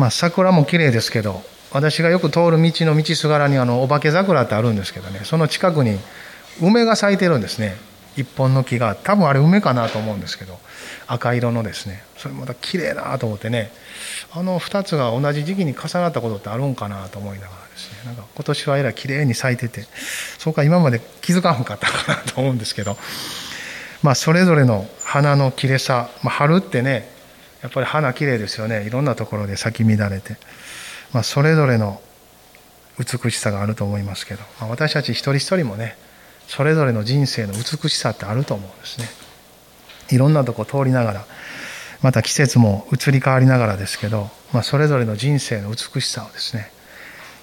まあ桜も綺麗ですけど私がよく通る道の道すがらにあのお化け桜ってあるんですけどねその近くに梅が咲いてるんですね。一本の木が。多分あれ梅かなと思うんですけど赤色のですね。それまた綺麗だと思ってね。あの2つが同じ時期に重なったことってあるんかなと思いながらですね。なんか今年はえらい綺麗に咲いててそうか今まで気づかんかったかなと思うんですけどまあそれぞれの花の綺麗さ、まあ、春ってねやっぱり花綺麗ですよね。いろんなところで咲き乱れて、まあ、それぞれの美しさがあると思いますけど、まあ、私たち一人一人もねそれぞれの人生の美しさってあると思うんですね。いろんなとこ通りながらまた季節も移り変わりながらですけど、まあ、それぞれの人生の美しさをですね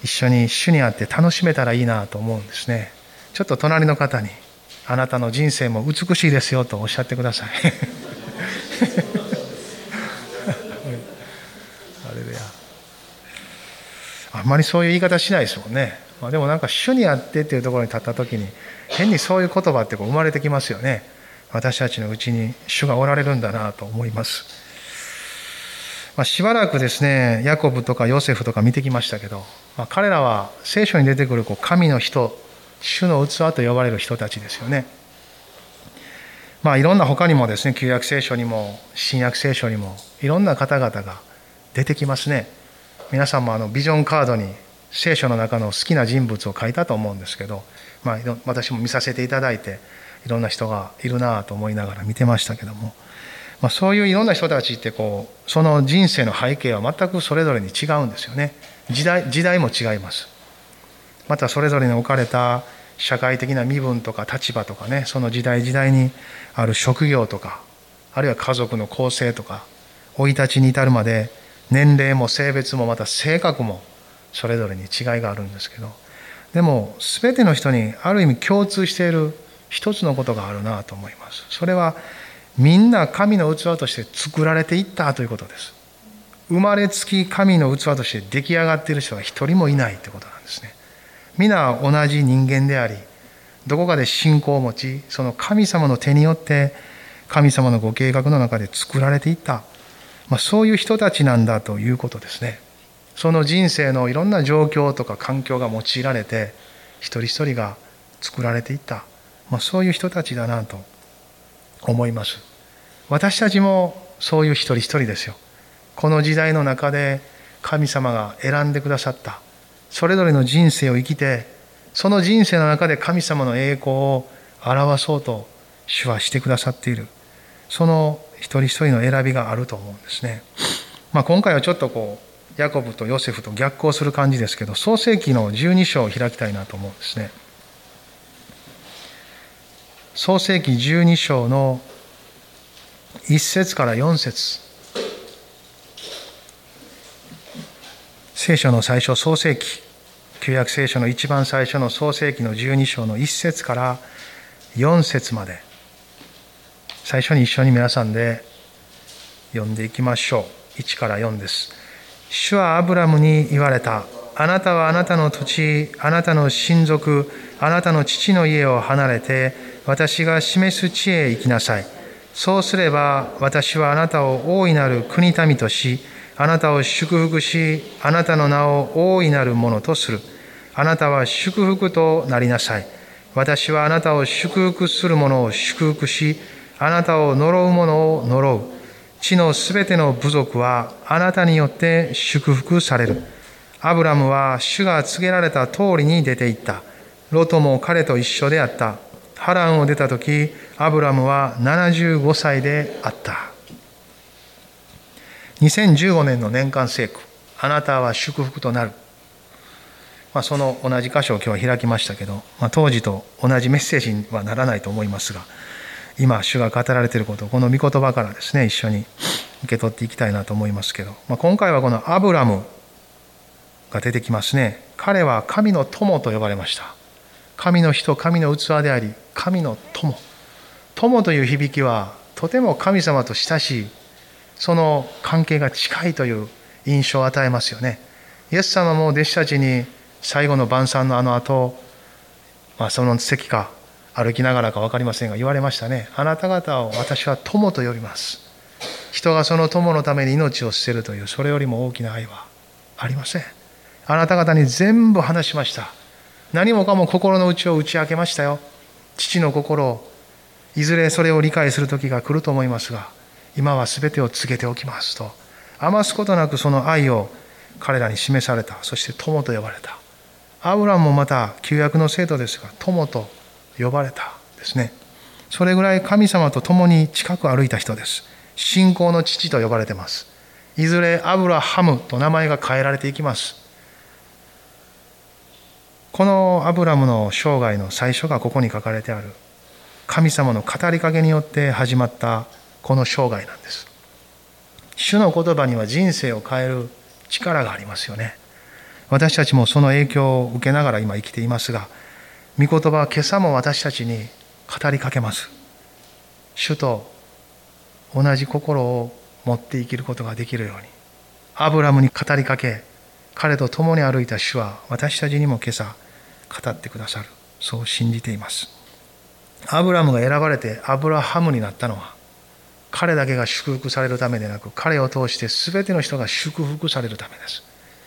一緒に主にあって楽しめたらいいなと思うんですね。ちょっと隣の方にあなたの人生も美しいですよとおっしゃってくださいあれやあんまりそういう言い方しないですもんね、まあ、でもなんか主にあってっていうところに立った時に変にそういう言葉ってこう生まれてきますよね。私たちのうちに主がおられるんだなと思います、まあ、しばらくですねヤコブとかヨセフとか見てきましたけど、まあ、彼らは聖書に出てくるこう神の人主の器と呼ばれる人たちですよね。まあいろんな他にもですね旧約聖書にも新約聖書にもいろんな方々が出てきますね。皆さんもあのビジョンカードに聖書の中の好きな人物を書いたと思うんですけど、まあ、私も見させていただいていろんな人がいるなと思いながら見てましたけども、まあ、そういういろんな人たちってこうその人生の背景は全くそれぞれに違うんですよね。時代時代も違います。またそれぞれに置かれた社会的な身分とか立場とかねその時代時代にある職業とかあるいは家族の構成とか生い立ちに至るまで年齢も性別もまた性格もそれぞれに違いがあるんですけどでも全ての人にある意味共通している一つのことがあるなと思います。それはみんな神の器として作られていったということです。生まれつき神の器として出来上がっている人は一人もいないということなんですね。皆同じ人間でありどこかで信仰を持ちその神様の手によって神様のご計画の中で作られていった、まあ、そういう人たちなんだということですね。その人生のいろんな状況とか環境が用いられて一人一人が作られていった。まあ、そういう人たちだなと思います。私たちもそういう一人一人ですよ。この時代の中で神様が選んでくださった。それぞれの人生を生きてその人生の中で神様の栄光を表そうと主はしてくださっている。その一人一人の選びがあると思うんですね、まあ、今回はちょっとこうヤコブとヨセフと逆行する感じですけど創世紀の12章を開きたいなと思うんですね。創世紀12章の1節から4節。聖書の最初創世紀旧約聖書の一番最初の創世紀の12章の1節から4節まで。最初に一緒に皆さんで読んでいきましょう1から4です主はアブラムに言われたあなたはあなたの土地あなたの親族あなたの父の家を離れて私が示す地へ行きなさい。そうすれば私はあなたを大いなる国民とし、あなたを祝福し、あなたの名を大いなるものとする。あなたは祝福となりなさい。私はあなたを祝福する者を祝福し、あなたを呪う者を呪う。地のすべての部族はあなたによって祝福される。アブラムは主が告げられた通りに出て行った。ロトも彼と一緒であった。ハランを出た時アブラムは75歳であった2015年の年間聖句あなたは祝福となる、まあ、その同じ箇所を今日は開きましたけど、まあ、当時と同じメッセージにはならないと思いますが今主が語られていることをこの御言葉からですね一緒に受け取っていきたいなと思いますけど、まあ、今回はこのアブラムが出てきますね。彼は神の友と呼ばれました。神の人神の器であり神の友。友という響きはとても神様と親しいその関係が近いという印象を与えますよね。イエス様も弟子たちに最後の晩餐のあの後、まあ、その席か歩きながらか分かりませんが言われましたね。あなた方を私は友と呼びます。人がその友のために命を捨てるというそれよりも大きな愛はありません。あなた方に全部話しました。何もかも心の内を打ち明けましたよ。父の心をいずれそれを理解する時が来ると思いますが今は全てを告げておきますと。余すことなくその愛を彼らに示された。そして友と呼ばれた。アブラムもまた旧約の生徒ですが友と呼ばれたですね。それぐらい神様と共に近く歩いた人です。信仰の父と呼ばれてます。いずれアブラハムと名前が変えられていきます。このアブラムの生涯の最初がここに書かれてある。神様の語りかけによって始まったこの生涯なんです。主の言葉には人生を変える力がありますよね。私たちもその影響を受けながら今生きていますが御言葉は今朝も私たちに語りかけます。主と同じ心を持って生きることができるようにアブラムに語りかけ彼と共に歩いた主は私たちにも今朝語ってくださる。そう信じています。アブラムが選ばれてアブラハムになったのは彼だけが祝福されるためでなく彼を通して全ての人が祝福されるためです。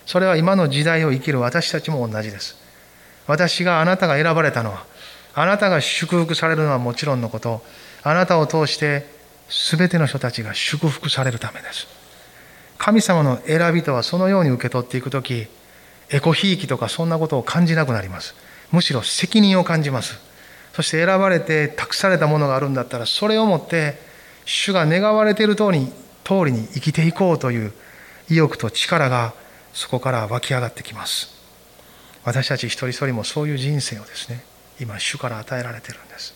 それは今の時代を生きる私たちも同じです。私があなたが選ばれたのはあなたが祝福されるのはもちろんのことあなたを通して全ての人たちが祝福されるためです。神様の選びとはそのように受け取っていく時エコひいきとかそんなことを感じなくなります。むしろ責任を感じます。そして選ばれて託されたものがあるんだったらそれをもって主が願われている通り通りに生きていこうという意欲と力がそこから湧き上がってきます。私たち一人一人もそういう人生をですね今主から与えられてるんです。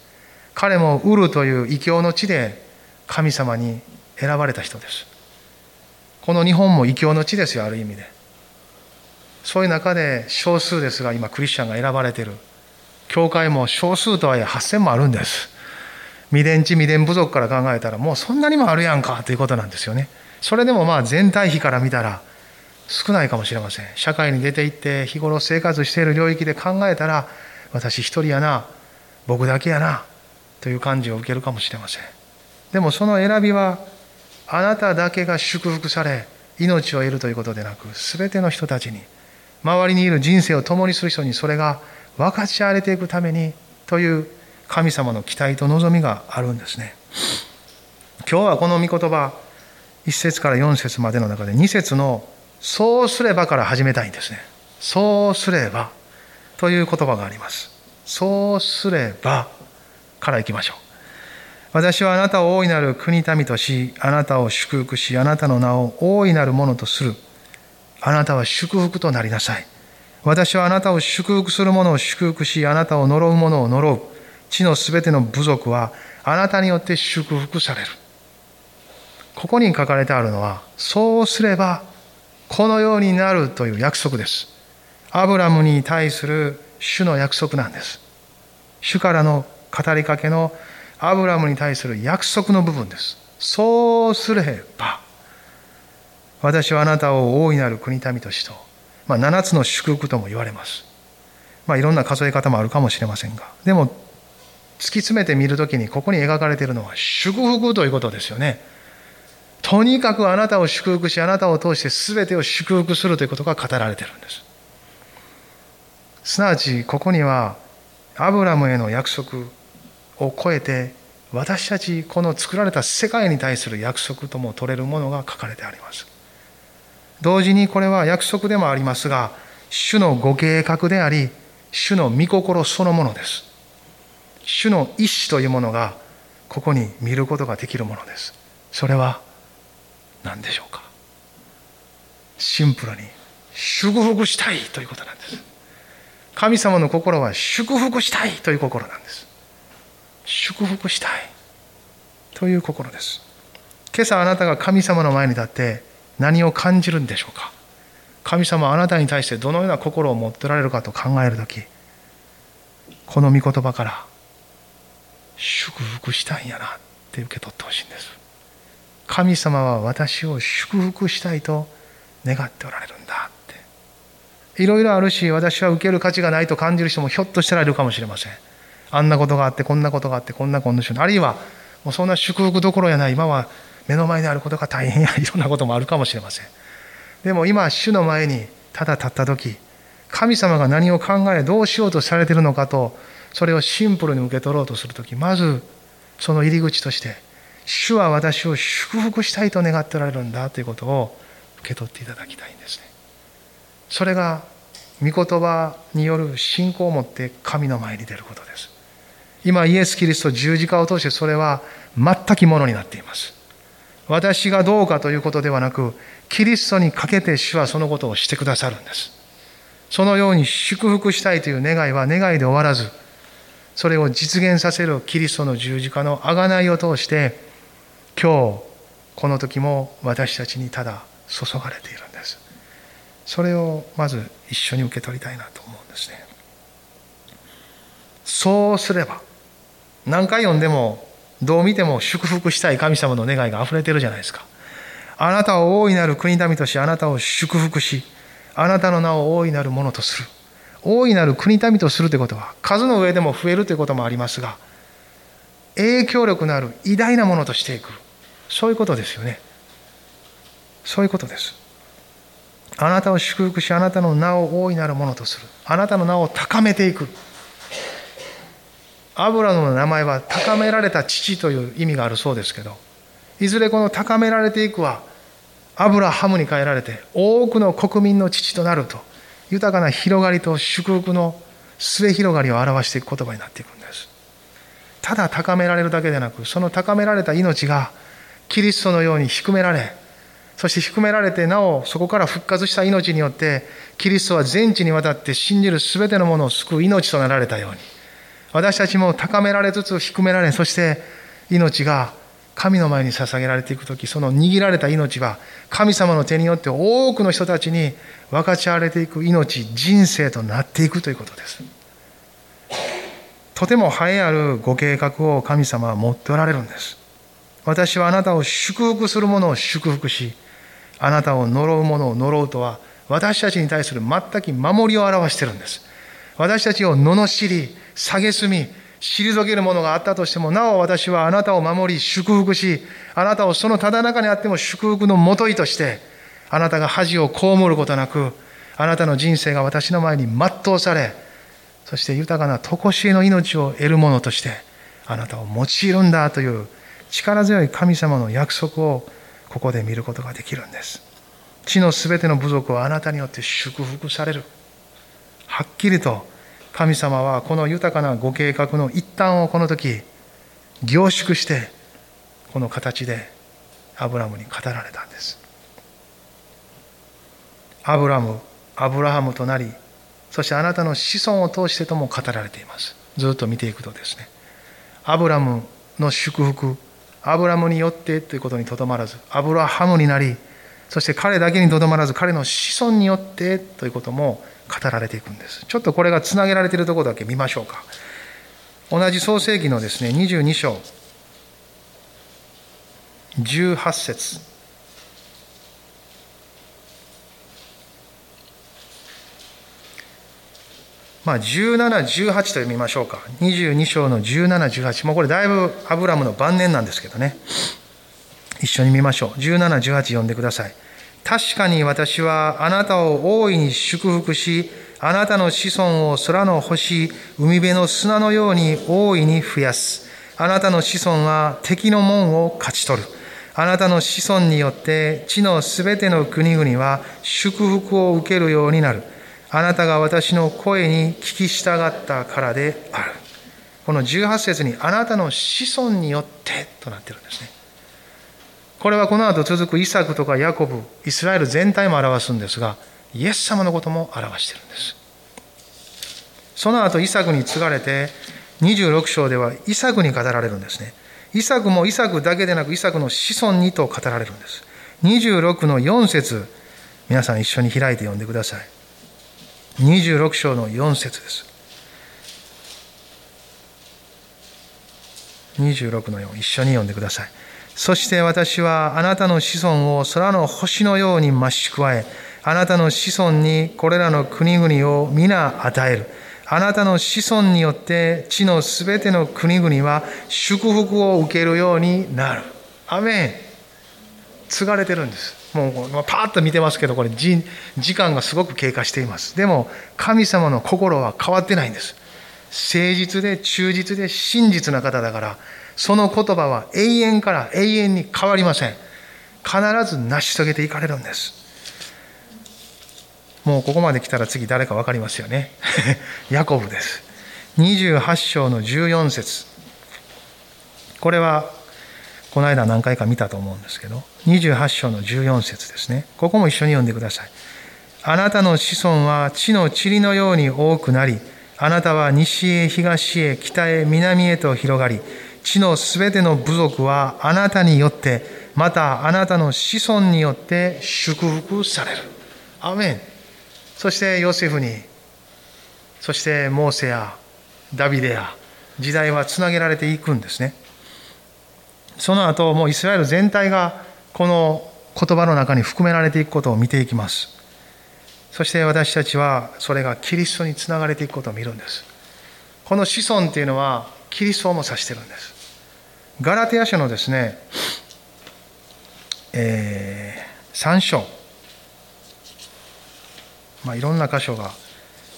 彼もウルという異教の地で神様に選ばれた人です。この日本も異教の地ですよある意味で。そういう中で少数ですが今クリスチャンが選ばれてる。教会も少数とはいえ8000もあるんです。未伝地未伝部族から考えたらもうそんなにもあるやんかということなんですよね。それでもまあ全体比から見たら少ないかもしれません。社会に出て行って日頃生活している領域で考えたら私一人やな僕だけやなという感じを受けるかもしれません。でもその選びはあなただけが祝福され命を得るということでなく全ての人たちに周りにいる人生を共にする人にそれが分かち合われていくためにという神様の期待と望みがあるんですね。今日はこの御言葉1節から4節までの中で2節の「そうすれば」から始めたいんですね。そうすればという言葉があります。そうすればからいきましょう。私はあなたを大いなる国民としあなたを祝福しあなたの名を大いなるものとする。あなたは祝福となりなさい。私はあなたを祝福する者を祝福しあなたを呪う者を呪う。地のすべての部族はあなたによって祝福される。ここに書かれてあるのはそうすればこのようになるという約束です。アブラムに対する主の約束なんです。主からの語りかけのアブラムに対する約束の部分です。そうすれば私はあなたを大いなる国民としと、まあ、7つの祝福とも言われます。まあいろんな数え方もあるかもしれませんがでも突き詰めてみるときにここに描かれているのは祝福ということですよね。とにかくあなたを祝福し、あなたを通して全てを祝福するということが語られているんです。すなわち、ここには、アブラムへの約束を超えて、私たち、この作られた世界に対する約束とも取れるものが書かれてあります。同時にこれは約束でもありますが、主のご計画であり、主の御心そのものです。主の意志というものがここに見ることができるものですそれは何でしょうか？シンプルに祝福したいということなんです。神様の心は祝福したいという心なんです。祝福したいという心です。今朝あなたが神様の前に立って何を感じるんでしょうか？神様あなたに対してどのような心を持っておられるかと考える時この御言葉から祝福したんやなって受け取ってほしいんです。神様は私を祝福したいと願っておられるんだって。いろいろあるし私は受ける価値がないと感じる人もひょっとしたらいるかもしれません。あんなことがあってこんなことがあってこんなコンディションあるいはもうそんな祝福どころやない。今は目の前にあることが大変や。いろんなこともあるかもしれません。でも今主の前にただ立った時神様が何を考えどうしようとされてるのかとそれをシンプルに受け取ろうとする時まずその入り口として主は私を祝福したいと願っておられるんだということを受け取っていただきたいんですね。それが御言葉による信仰を持って神の前に出ることです。今イエス・キリスト十字架を通してそれは全きものになっています。私がどうかということではなくキリストにかけて主はそのことをしてくださるんです。そのように祝福したいという願いは願いで終わらずそれを実現させるキリストの十字架の贖いを通して今日この時も私たちにただ注がれているんです。それをまず一緒に受け取りたいなと思うんですね。そうすれば何回読んでもどう見ても祝福したい神様の願いが溢れてるじゃないですか。あなたを大いなる国民としあなたを祝福しあなたの名を大いなるものとする。大いなる国民とするということは数の上でも増えるということもありますが影響力のある偉大なものとしていく。そういうことですよね。そういうことです。あなたを祝福しあなたの名を大いなるものとする。あなたの名を高めていく。アブラの名前は高められた父という意味があるそうですけどいずれこの高められていくはアブラハムに変えられて多くの国民の父となると豊かな広がりと祝福の末広がりを表していく言葉になっていくんです。ただ高められるだけでなくその高められた命がキリストのように低められそして低められてなおそこから復活した命によってキリストは全地にわたって信じる全てのものを救う命となられたように私たちも高められつつ低められそして命が神の前に捧げられていく時その握られた命は神様の手によって多くの人たちに分かち合われていく命人生となっていくということです。とても栄えあるご計画を神様は持っておられるんです。私はあなたを祝福する者を祝福しあなたを呪う者を呪うとは私たちに対する全く守りを表しているんです。私たちを罵り蔑み退けるものがあったとしても、なお私はあなたを守り、祝福し、あなたをそのただ中にあっても祝福のもといとして、あなたが恥を被ることなく、あなたの人生が私の前に全うされ、そして豊かな常しえの命を得るものとして、あなたを用いるんだという力強い神様の約束をここで見ることができるんです。地のすべての部族はあなたによって祝福される。はっきりと神様はこの豊かなご計画の一端をこの時凝縮してこの形でアブラムに語られたんですアブラムアブラハムとなりそしてあなたの子孫を通してとも語られていますずっと見ていくとですねアブラムの祝福アブラムによってということにとどまらずアブラハムになりそして彼だけにとどまらず彼の子孫によってということも語られていくんです。ちょっとこれがつなげられているところだけ見ましょうか。同じ創世紀のですね22章18節。まあ、17、18と読みましょうか。22章の17、18。もうこれだいぶアブラムの晩年なんですけどね。一緒に見ましょう。17、18読んでください。確かに私はあなたを大いに祝福し、あなたの子孫を空の星、海辺の砂のように大いに増やす。あなたの子孫は敵の門を勝ち取る。あなたの子孫によって地のすべての国々は祝福を受けるようになる。あなたが私の声に聞き従ったからである。この18節にあなたの子孫によってとなってるんですね。これはこの後続くイサクとかヤコブ、イスラエル全体も表すんですが、イエス様のことも表しているんです。その後イサクに継がれて、26章ではイサクに語られるんですね。イサクもイサクだけでなくイサクの子孫にと語られるんです。26の4節皆さん一緒に開いて読んでください。26章の4節です。26の4、一緒に読んでください。そして私はあなたの子孫を空の星のように増し加え、あなたの子孫にこれらの国々を皆与える。あなたの子孫によって地のすべての国々は祝福を受けるようになる。アメン。継がれてるんですもうパーッと見てますけどこれ時間がすごく経過しています。でも神様の心は変わってないんです。誠実で忠実で真実な方だからその言葉は永遠から永遠に変わりません。必ず成し遂げていかれるんです。もうここまで来たら次誰か分かりますよね。ヤコブです。28章の14節。これはこの間何回か見たと思うんですけど28章の14節ですね。ここも一緒に読んでください。あなたの子孫は地の塵のように多くなりあなたは西へ東へ北へ南へと広がり地のすべての部族はあなたによってまたあなたの子孫によって祝福される。アメン。そしてヨセフにそしてモーセやダビデや時代はつなげられていくんですね。その後もうイスラエル全体がこの言葉の中に含められていくことを見ていきます。そして私たちはそれがキリストにつながれていくことを見るんです。この子孫っていうのはキリストをも指してるんです。ガラテヤ書のですね、えー、3章。まあいろんな箇所が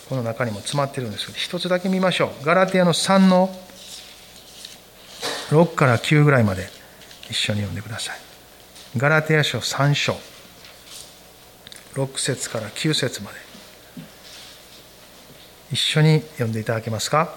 この中にも詰まってるんですけど一つだけ見ましょう。ガラテヤの3の6から9ぐらいまで一緒に読んでください。ガラテヤ書3章6節から9節まで一緒に読んでいただけますか？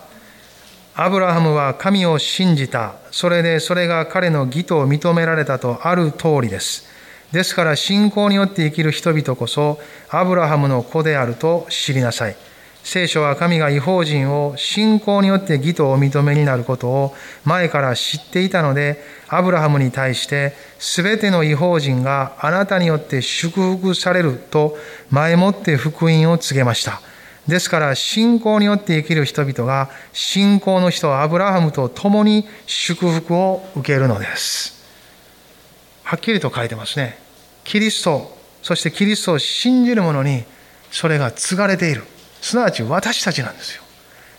アブラハムは神を信じた。それでそれが彼の義と認められたとある通りです。ですから信仰によって生きる人々こそアブラハムの子であると知りなさい。聖書は神が違法人を信仰によって義とお認めになることを前から知っていたので、アブラハムに対して、すべての違法人があなたによって祝福されると前もって福音を告げました。ですから、信仰によって生きる人々が、信仰の人アブラハムと共に祝福を受けるのです。はっきりと書いてますね。キリスト、そしてキリストを信じる者に、それが継がれている。すなわち私たちなんですよ。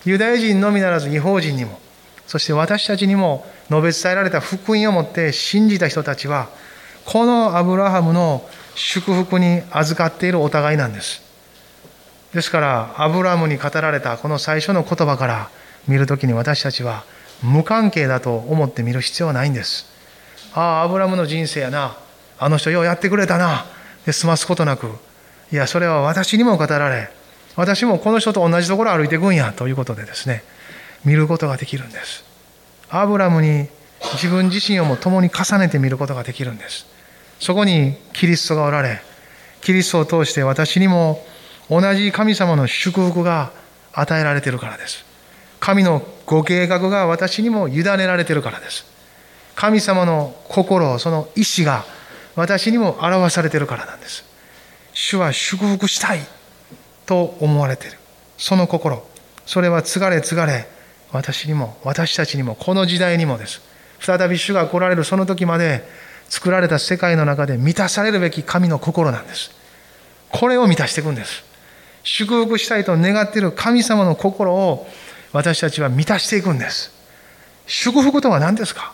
ユダヤ人のみならず違法人にも、そして私たちにも述べ伝えられた福音をもって信じた人たちは、このアブラハムの祝福に預かっているお互いなんです。ですから、アブラハムに語られたこの最初の言葉から見るときに私たちは無関係だと思って見る必要はないんです。ああ、アブラムの人生やな。あの人ようやってくれたな。で済ますことなく、いや、それは私にも語られ、私もこの人と同じところを歩いていくんやということでですね見ることができるんです。アブラムに自分自身をも共に重ねて見ることができるんです。そこにキリストがおられキリストを通して私にも同じ神様の祝福が与えられているからです。神のご計画が私にも委ねられているからです。神様の心その意志が私にも表されているからなんです。主は祝福したい。と思われている。その心。それは継がれ継がれ私にも私たちにもこの時代にもです。再び主が来られるその時まで作られた世界の中で満たされるべき神の心なんです。これを満たしていくんです。祝福したいと願っている神様の心を私たちは満たしていくんです。祝福とは何ですか？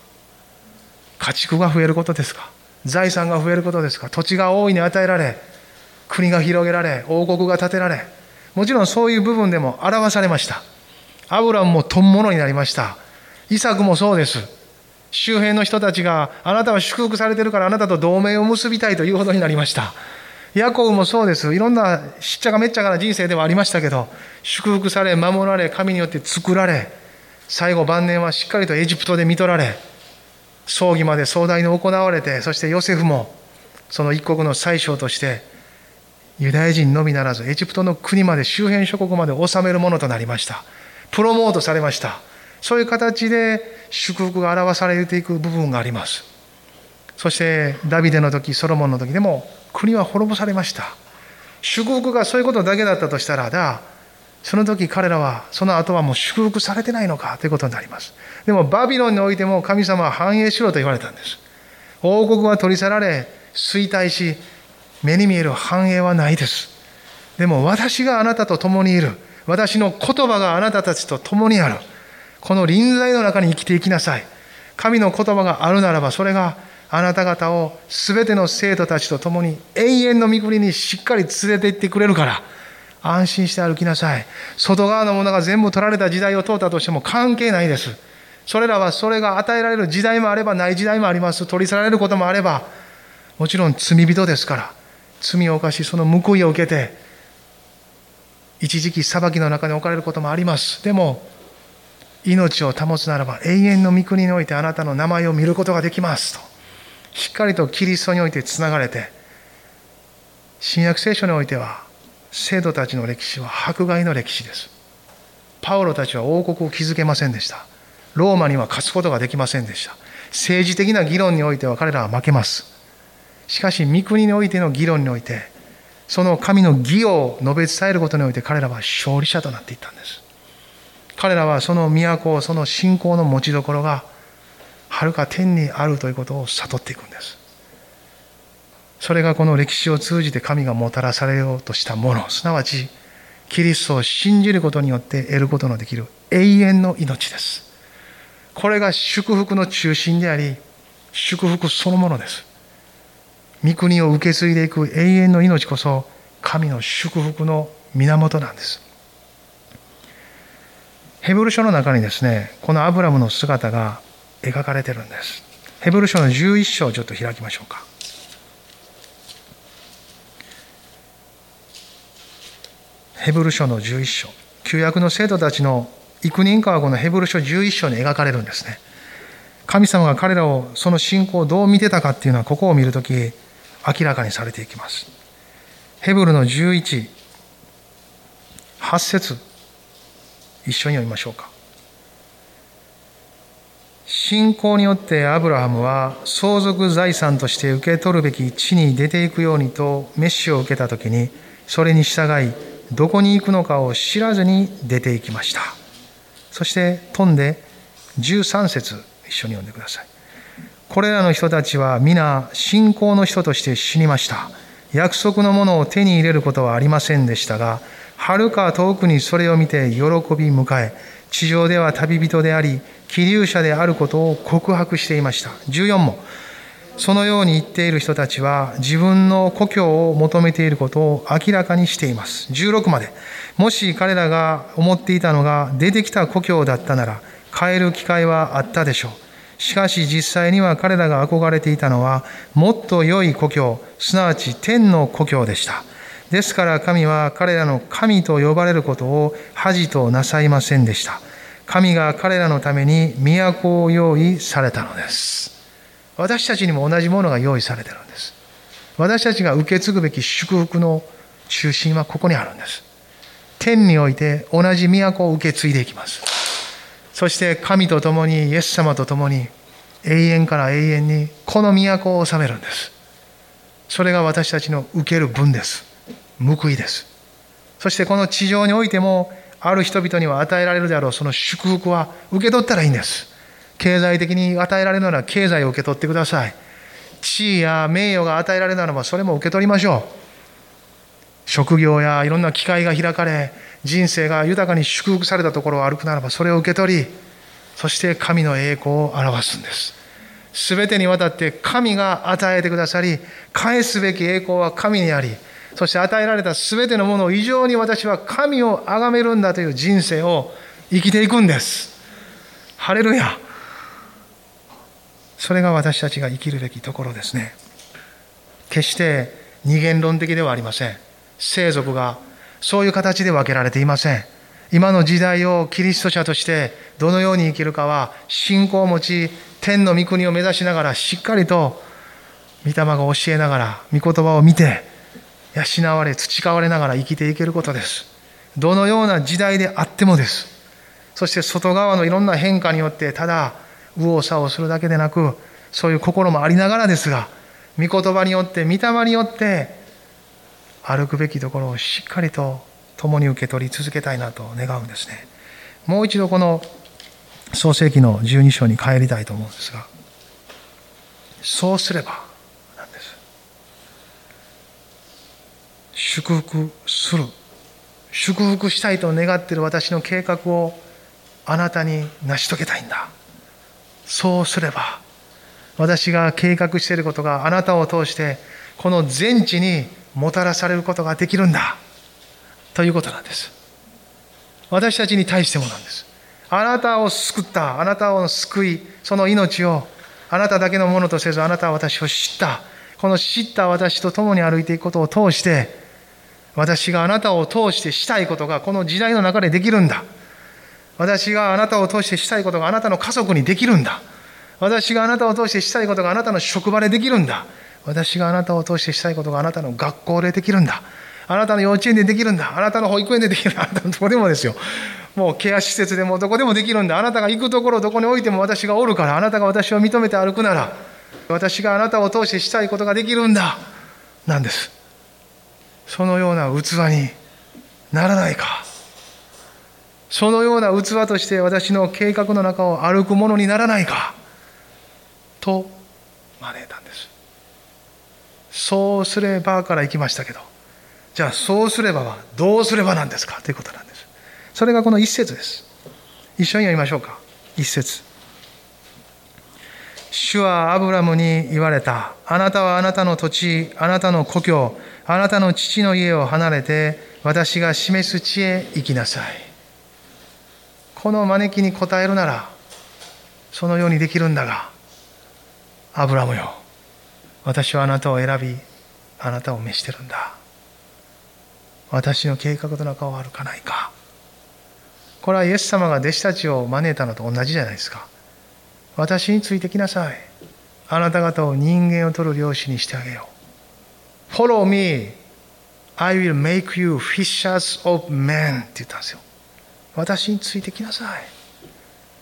家畜が増えることですか？財産が増えることですか？土地が大いに与えられ国が広げられ王国が建てられもちろんそういう部分でも表されました。アブラムも富物になりました。イサクもそうです。周辺の人たちがあなたは祝福されてるからあなたと同盟を結びたいというほどになりました。ヤコブもそうです。いろんなしっちゃかめっちゃかな人生ではありましたけど祝福され守られ神によって作られ最後晩年はしっかりとエジプトで見取られ葬儀まで壮大に行われてそしてヨセフもその一国の宰相としてユダヤ人のみならずエジプトの国まで周辺諸国まで治めるものとなりました。プロモートされました。そういう形で祝福が表されていく部分があります。そしてダビデの時ソロモンの時でも国は滅ぼされました。祝福がそういうことだけだったとしたらだその時彼らはその後はもう祝福されてないのかということになります。でもバビロンにおいても神様は繁栄しろと言われたんです。王国は取り去られ衰退し目に見える繁栄はないです。でも私があなたと共にいる。私の言葉があなたたちと共にある。この臨在の中に生きていきなさい。神の言葉があるならば、それがあなた方を全ての生徒たちと共に永遠の御国にしっかり連れて行ってくれるから安心して歩きなさい外側のものが全部取られた時代を通ったとしても関係ないですそれらはそれが与えられる時代もあればない時代もあります取り去られることもあればもちろん罪人ですから罪を犯しその報いを受けて一時期裁きの中に置かれることもあります。でも命を保つならば永遠の御国においてあなたの名前を見ることができます。と。しっかりとキリストにおいてつながれて新約聖書においては生徒たちの歴史は迫害の歴史です。パウロたちは王国を築けませんでした。ローマには勝つことができませんでした。政治的な議論においては彼らは負けます。しかし御国においての議論においてその神の義を述べ伝えることにおいて彼らは勝利者となっていったんです。彼らはその都をその信仰の持ちどころがはるか天にあるということを悟っていくんです。それがこの歴史を通じて神がもたらされようとしたもの。すなわちキリストを信じることによって得ることのできる永遠の命です。これが祝福の中心であり祝福そのものです。御国を受け継いでいく永遠の命こそ神の祝福の源なんですヘブル書の中にですねこのアブラムの姿が描かれてるんです。ヘブル書の11章をちょっと開きましょうか。ヘブル書の11章。旧約の生徒たちの幾人かはこのヘブル書11章に描かれるんですね。神様が彼らをその信仰をどう見てたかっていうのはここを見るとき明らかにされていきます。ヘブルの11、8節一緒に読みましょうか。信仰によってアブラハムは相続財産として受け取るべき地に出ていくようにとメッシを受けた時にそれに従いどこに行くのかを知らずに出ていきましたそして飛んで13節一緒に読んでくださいこれらの人たちは皆信仰の人として死にました。約束のものを手に入れることはありませんでしたがはるか遠くにそれを見て喜び迎え地上では旅人であり気流者であることを告白していました。14もそのように言っている人たちは自分の故郷を求めていることを明らかにしています。16までもし彼らが思っていたのが出てきた故郷だったなら変える機会はあったでしょう。しかし実際には彼らが憧れていたのはもっと良い故郷すなわち天の故郷でした。ですから神は彼らの神と呼ばれることを恥となさいませんでした。神が彼らのために都を用意されたのです。私たちにも同じものが用意されているんです。私たちが受け継ぐべき祝福の中心はここにあるんです。天において同じ都を受け継いでいきます。そして神と共にイエス様と共に永遠から永遠にこの都を治めるんです。それが私たちの受ける分です。報いです。そしてこの地上においてもある人々には与えられるであろうその祝福は受け取ったらいいんです。経済的に与えられるなら経済を受け取ってください。地位や名誉が与えられるならばそれも受け取りましょう。職業やいろんな機会が開かれ人生が豊かに祝福されたところを歩くならばそれを受け取りそして神の栄光を表すんです全てにわたって神が与えてくださり返すべき栄光は神にありそして与えられた全てのものを異常に私は神を崇めるんだという人生を生きていくんです。ハレルヤ。それが私たちが生きるべきところですね。決して二元論的ではありません。聖族がそういう形で分けられていません。今の時代をキリスト者としてどのように生きるかは信仰を持ち天の御国を目指しながらしっかりと御霊が教えながら御言葉を見て養われ培われながら生きていけることですどのような時代であってもですそして外側のいろんな変化によってただ右往左往するだけでなくそういう心もありながらですが御言葉によって御霊によって歩くべきところをしっかりと共に受け取り続けたいなと願うんですね。もう一度この創世記の12章に帰りたいと思うんですがそうすればなんです。祝福する。祝福したいと願っている私の計画をあなたに成し遂げたいんだ。そうすれば私が計画していることがあなたを通してこの全地にもたらされることができるんだ。ということなんです。私たちに対してもなんです。あなたを救った。あなたを救いその命をあなただけのものとせずあなたは私を知った。この知った私と共に歩いていくことを通して私があなたを通してしたいことがこの時代の中でできるんだ。私があなたを通してしたいことがあなたの家族にできるんだ。私があなたを通してしたいことがあなたの職場でできるんだ。私があなたを通してしたいことがあなたの学校でできるんだ。あなたの幼稚園でできるんだ。あなたの保育園でできる。んだあなたのどこでもですよ。もうケア施設でもどこでもできるんだ。あなたが行くところどこにおいても私がおるから。あなたが私を認めて歩くなら。私があなたを通してしたいことができるんだ。なんです。そのような器にならないか。そのような器として私の計画の中を歩くものにならないか。と招いた。そうすればから行きましたけど。じゃあそうすればはどうすればなんですか？ということなんです。それがこの一節です。一緒に読みましょうか。一節。主はアブラムに言われた。あなたはあなたの土地、あなたの故郷、あなたの父の家を離れて、私が示す地へ行きなさい。この招きに応えるなら、そのようにできるんだが、アブラムよ、私はあなたを選び、あなたを召してるんだ。私の計画の中を歩かないか。これはイエス様が弟子たちを招いたのと同じじゃないですか。私についてきなさい。あなた方を人間を取る漁師にしてあげよう。Follow me. I will make you fishers of men って言ったんですよ。私についてきなさい。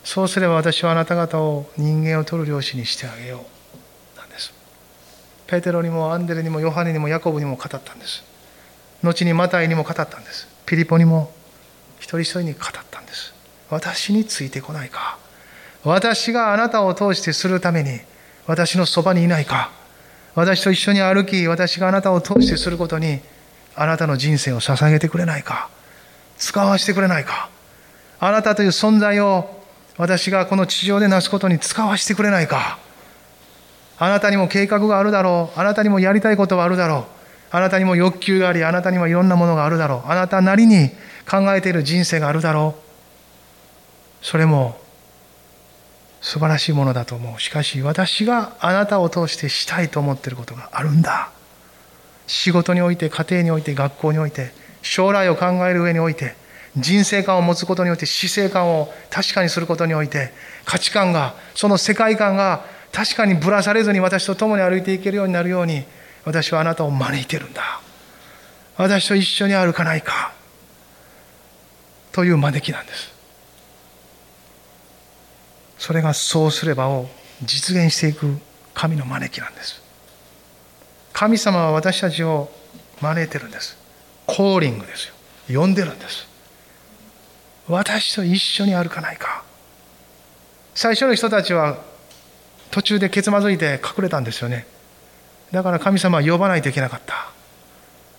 そうすれば私はあなた方を人間を取る漁師にしてあげよう。ペテロにもアンデレにもヨハネにもヤコブにも語ったんです。後にマタイにも語ったんです。ピリポにも一人一人に語ったんです。私についてこないか。私があなたを通してするために私のそばにいないか私と一緒に歩き私があなたを通してすることにあなたの人生を捧げてくれないか使わせてくれないかあなたという存在を私がこの地上で成すことに使わせてくれないかあなたにも計画があるだろう。あなたにもやりたいことはあるだろう。あなたにも欲求がありあなたにもいろんなものがあるだろう。あなたなりに考えている人生があるだろう。それも素晴らしいものだと思う。しかし私があなたを通してしたいと思っていることがあるんだ。仕事において家庭において学校において将来を考える上において人生観を持つことにおいて死生観を確かにすることにおいて価値観がその世界観が確かにぶらされずに私と共に歩いていけるようになるように私はあなたを招いてるんだ。私と一緒に歩かないか。という招きなんです。それがそうすればを実現していく神の招きなんです。神様は私たちを招いてるんです。コーリングですよ。呼んでるんです。私と一緒に歩かないか。最初の人たちは途中でけつまずいて隠れたんですよね。だから神様は呼ばないといけなかった。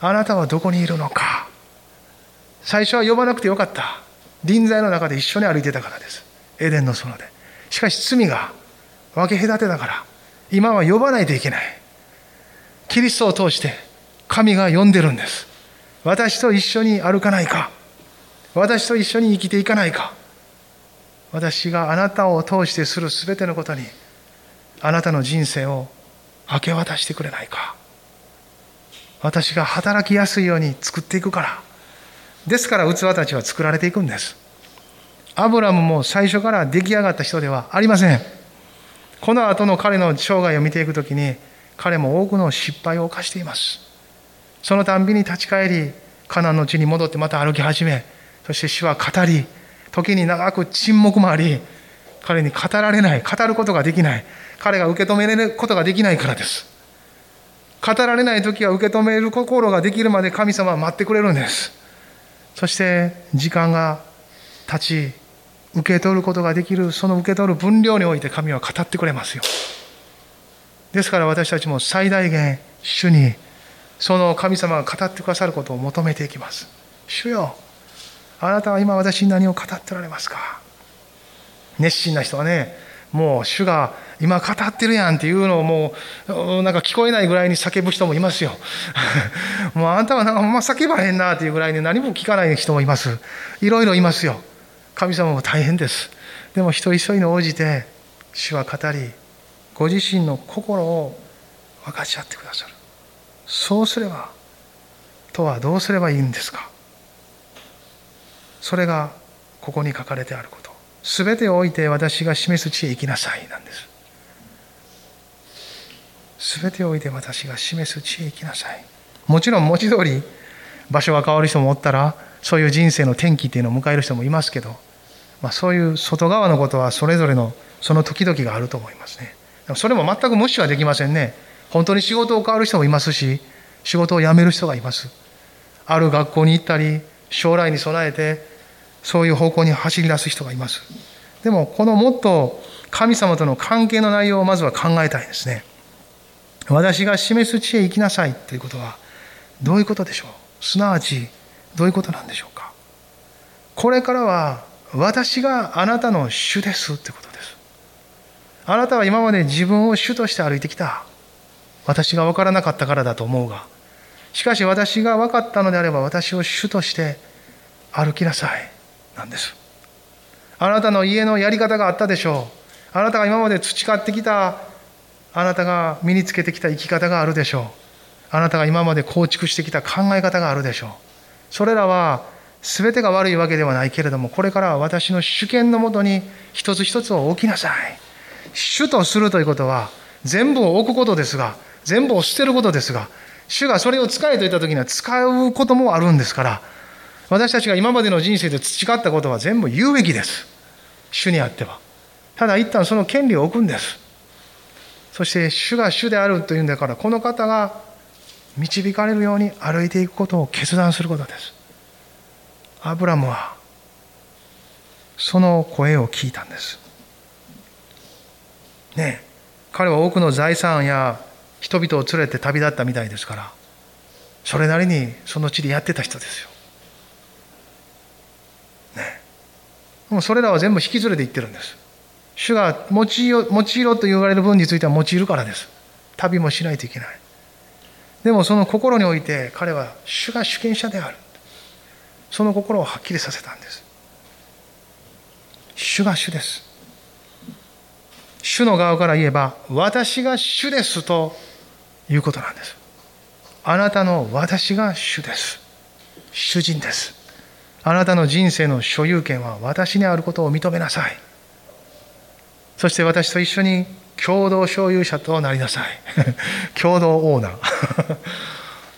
あなたはどこにいるのか。最初は呼ばなくてよかった。臨在の中で一緒に歩いてたからです。エデンの園で。しかし罪が分け隔てだから。今は呼ばないといけない。キリストを通して神が呼んでるんです。私と一緒に歩かないか。私と一緒に生きていかないか。私があなたを通してする全てのことにあなたの人生を明け渡してくれないか私が働きやすいように作っていくからですから器たちは作られていくんですアブラムも最初から出来上がった人ではありません。この後の彼の生涯を見ていくときに、彼も多くの失敗を犯しています。そのたんびに立ち返り、カナンの地に戻ってまた歩き始め、そして主は語り、時に長く沈黙もあり、彼に語られない、語ることができない、彼が受け止めることができないからです。語られない時は受け止める心ができるまで神様は待ってくれるんです。そして時間が経ち、受け取ることができるその受け取る分量において神は語ってくれますよですから私たちも最大限主にその神様が語ってくださることを求めていきます主よあなたは今私に何を語っておられますか？熱心な人はねもう主が今語ってるやんっていうのをもうなんか聞こえないぐらいに叫ぶ人もいますよ。もうあんたはなんかほんま叫ばへんなっていうぐらいに何も聞かない人もいます。いろいろいますよ。神様も大変です。でも人一人に応じて主は語りご自身の心を分かち合ってくださる。そうすればとはどうすればいいんですかそれがここに書かれてあること。すべてを置いて私が示す地へ行きなさいなんです。すべてを置いて私が示す地へ行きなさい。もちろん文字通り場所が変わる人もおったらそういう人生の転機っていうのを迎える人もいますけど、まあ、そういう外側のことはそれぞれのその時々があると思いますね。それも全く無視はできませんね。本当に仕事を変わる人もいますし仕事を辞める人がいます。ある学校に行ったり将来に備えてそういう方向に走り出す人がいます。でもこのもっと神様との関係の内容をまずは考えたいですね。私が示す地へ行きなさいということはどういうことでしょう？すなわちどういうことなんでしょうか？これからは私があなたの主ですということです。あなたは今まで自分を主として歩いてきた。私が分からなかったからだと思うが。しかし私が分かったのであれば私を主として歩きなさい。なんです。あなたの家のやり方があったでしょう。あなたが今まで培ってきたあなたが身につけてきた生き方があるでしょう。あなたが今まで構築してきた考え方があるでしょう。それらは全てが悪いわけではないけれどもこれからは私の主権のもとに一つ一つを置きなさい。主とするということは全部を置くことですが全部を捨てることですが主がそれを使えと言った時には使うこともあるんですから私たちが今までの人生で培ったことは全部言うべきです。主にあっては。ただ一旦その権利を置くんです。そして主が主であるというんだからこの方が導かれるように歩いていくことを決断することです。アブラムはその声を聞いたんです。ね彼は多くの財産や人々を連れて旅立ったみたいですからそれなりにその地でやってた人ですよ。ねもうそれらは全部引き連れていってるんです。主が用いろ用いろと言われる分については用いるからです。旅もしないといけない。でもその心において彼は主が主権者である。その心をはっきりさせたんです。主が主です。主の側から言えば、私が主ですということなんです。あなたの私が主です。主人です。あなたの人生の所有権は私にあることを認めなさい。そして私と一緒に共同所有者となりなさい。共同オーナー。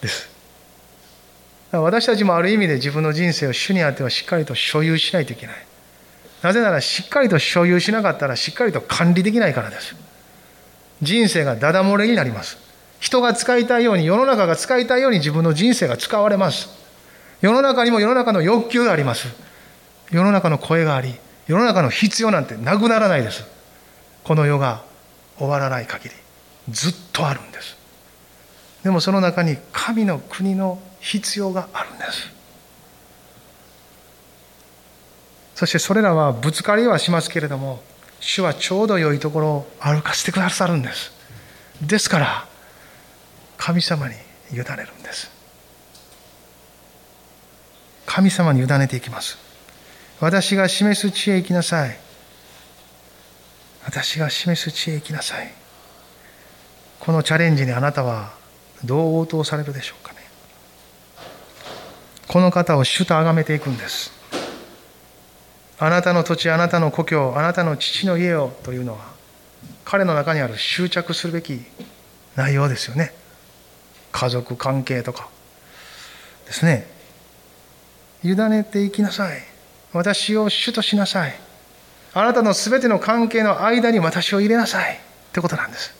です。私たちもある意味で自分の人生を主にあってはしっかりと所有しないといけない。なぜならしっかりと所有しなかったらしっかりと管理できないからです。人生がダダ漏れになります。人が使いたいように世の中が使いたいように自分の人生が使われます。世の中にも世の中の欲求があります。世の中の声があり世の中の必要なんてなくならないです。この世が終わらない限りずっとあるんです。でもその中に神の国の必要があるんです。そしてそれらはぶつかりはしますけれども主はちょうど良いところを歩かせてくださるんです。ですから神様に委ねるんです。神様に委ねていきます。私が示す地へ行きなさい。私が示す地へ行きなさい。このチャレンジにあなたはどう応答されるでしょうかね。この方を主と崇めていくんです。あなたの土地あなたの故郷あなたの父の家をというのは彼の中にある執着するべき内容ですよね。家族関係とか。ですね。委ねていきなさい。私を主としなさい。あなたの全ての関係の間に私を入れなさい。ってことなんです。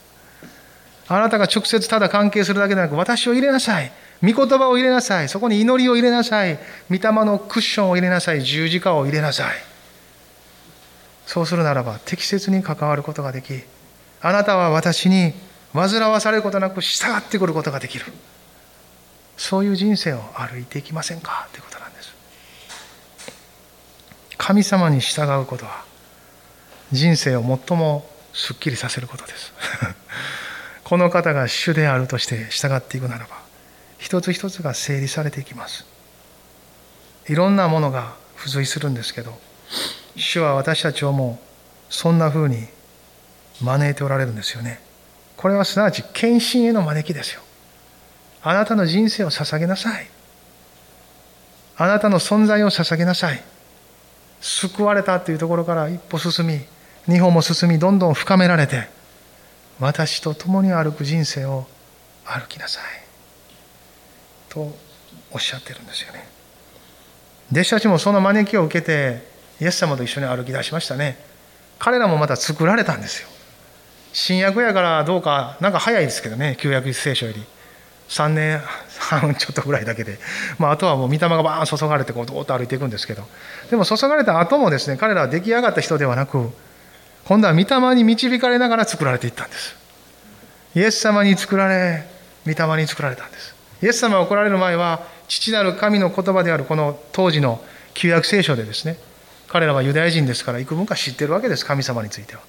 あなたが直接ただ関係するだけでなく私を入れなさい。御言葉を入れなさい。そこに祈りを入れなさい。御霊のクッションを入れなさい。十字架を入れなさい。そうするならば適切に関わることができあなたは私に煩わされることなく従ってくることができる。そういう人生を歩いていきませんか？ということなんです。神様に従うことは人生を最もすっきりさせることです。この方が主であるとして従っていくならば一つ一つが整理されていきます。いろんなものが付随するんですけど主は私たちをもうそんな風に招いておられるんですよね。これはすなわち献身への招きですよ。あなたの人生を捧げなさい。あなたの存在を捧げなさい。救われたというところから一歩進み二歩も進みどんどん深められて私と共に歩く人生を歩きなさい。とおっしゃってるんですよね。弟子たちもその招きを受けてイエス様と一緒に歩き出しましたね。彼らもまた作られたんですよ。新約やからどうかなんか早いですけどね旧約聖書より。3年半ちょっとぐらいだけで、まあ、あとはもう御霊がバーン注がれてこうどーっと歩いていくんですけど。でも注がれた後もですね彼らは出来上がった人ではなく今度は御霊に導かれながら作られていったんです。イエス様に作られ御霊に作られたんです。イエス様が来られる前は父なる神の言葉であるこの当時の旧約聖書でですね彼らはユダヤ人ですから幾分か知ってるわけです神様については。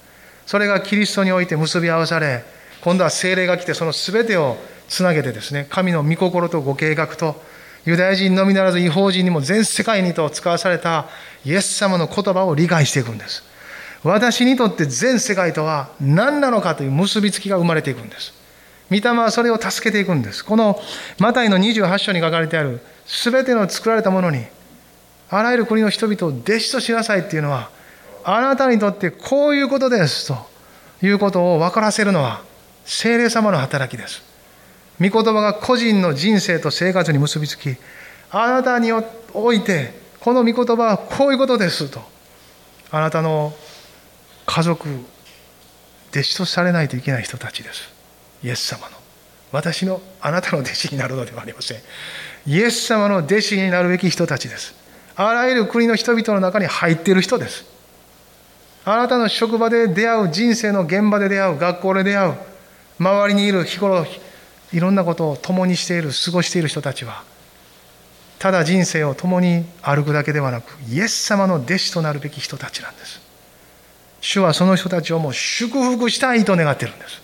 それがキリストにおいて結び合わされ今度は精霊が来てその全てをつなげてですね神の御心とご計画とユダヤ人のみならず違法人にも全世界にと使わされたイエス様の言葉を理解していくんです。私にとって全世界とは何なのかという結びつきが生まれていくんです御霊はそれを助けていくんですこのマタイの28章に書かれてある全ての作られたものにあらゆる国の人々を弟子としなさいっていうのはあなたにとってこういうことですということを分からせるのは精霊様の働きです。御言葉が個人の人生と生活に結びつき、あなたにおいて、この御言葉はこういうことですと、あなたの家族、弟子とされないといけない人たちです。イエス様の。私のあなたの弟子になるのではありません。イエス様の弟子になるべき人たちです。あらゆる国の人々の中に入っている人です。あなたの職場で出会う、人生の現場で出会う、学校で出会う、周りにいる日頃、いろんなことを共にしている、過ごしている人たちは、ただ人生を共に歩くだけではなく、イエス様の弟子となるべき人たちなんです。主はその人たちをもう祝福したいと願っているんです。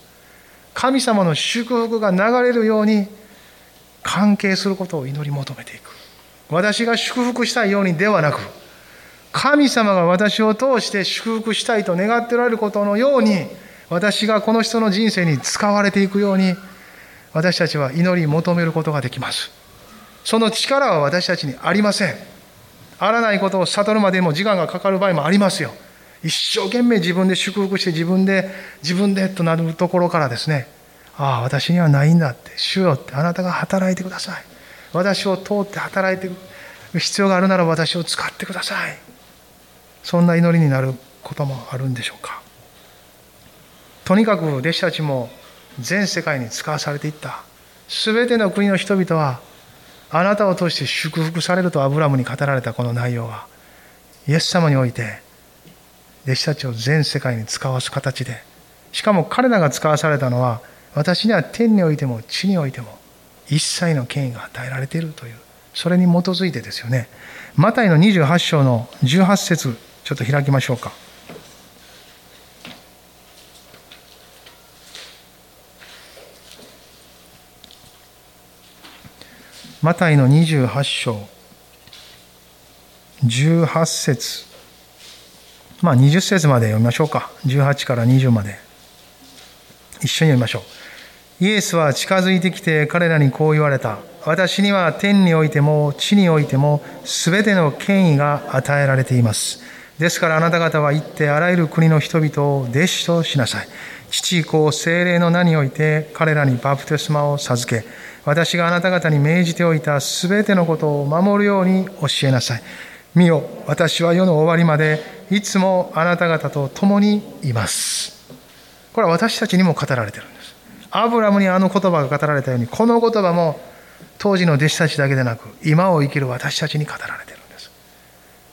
神様の祝福が流れるように関係することを祈り求めていく。私が祝福したいようにではなく、神様が私を通して祝福したいと願っておられることのように私がこの人の人生に使われていくように私たちは祈り求めることができますその力は私たちにありませんあらないことを悟るまでも時間がかかる場合もありますよ一生懸命自分で祝福して自分で自分でとなるところからですねああ私にはないんだって主よってあなたが働いてください。私を通って働いていく必要があるなら私を使ってください。そんな祈りになることもあるんでしょうか。とにかく弟子たちも全世界に使わされていった。全ての国の人々はあなたを通して祝福されるとアブラムに語られたこの内容はイエス様において弟子たちを全世界に使わす形でしかも彼らが使わされたのは私には天においても地においても一切の権威が与えられているというそれに基づいてですよねマタイの28章の18節ちょっと開きましょうか。マタイの28章18節まあ20節まで読みましょうか。18から20まで。一緒に読みましょう。イエスは近づいてきて彼らにこう言われた。私には天においても地においても全ての権威が与えられています。ですからあなた方は行ってあらゆる国の人々を弟子としなさい。父子精霊の名において彼らにバプテスマを授け、私があなた方に命じておいたすべてのことを守るように教えなさい。見よ、私は世の終わりまでいつもあなた方と共にいます。これは私たちにも語られてるんです。アブラムにあの言葉が語られたように、この言葉も当時の弟子たちだけでなく、今を生きる私たちに語られてるんです。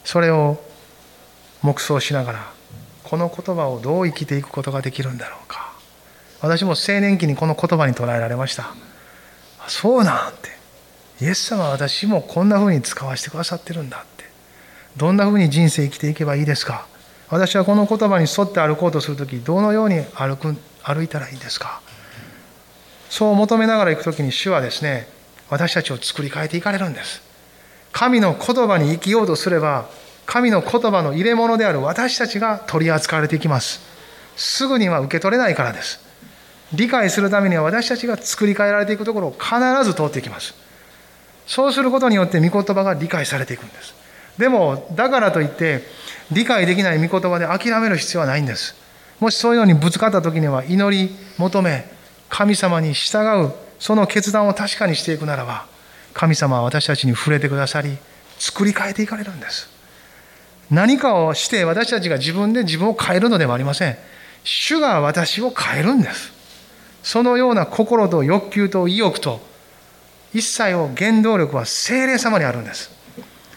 それを黙想しながらこの言葉をどう生きていくことができるんだろうか私も青年期にこの言葉に捉えられましたそうなんてイエス様は私もこんな風に使わせてくださってるんだどんな風に人生生きていけばいいですか？私はこの言葉に沿って歩こうとするときどのように歩く歩いたらいいですか？そう求めながら行くときに主はですね私たちを作り変えていかれるんです。神の言葉に生きようとすれば神の言葉の入れ物である私たちが取り扱われていきます。すぐには受け取れないからです。理解するためには私たちが作り変えられていくところを必ず通っていきます。そうすることによって御言葉が理解されていくんです。でもだからといって理解できない御言葉で諦める必要はないんです。もしそういうのにぶつかった時には祈り求め神様に従うその決断を確かにしていくならば神様は私たちに触れてくださり作り変えていかれるんです。何かをして私たちが自分で自分を変えるのではありません。主が私を変えるんです。そのような心と欲求と意欲と一切を原動力は精霊様にあるんです。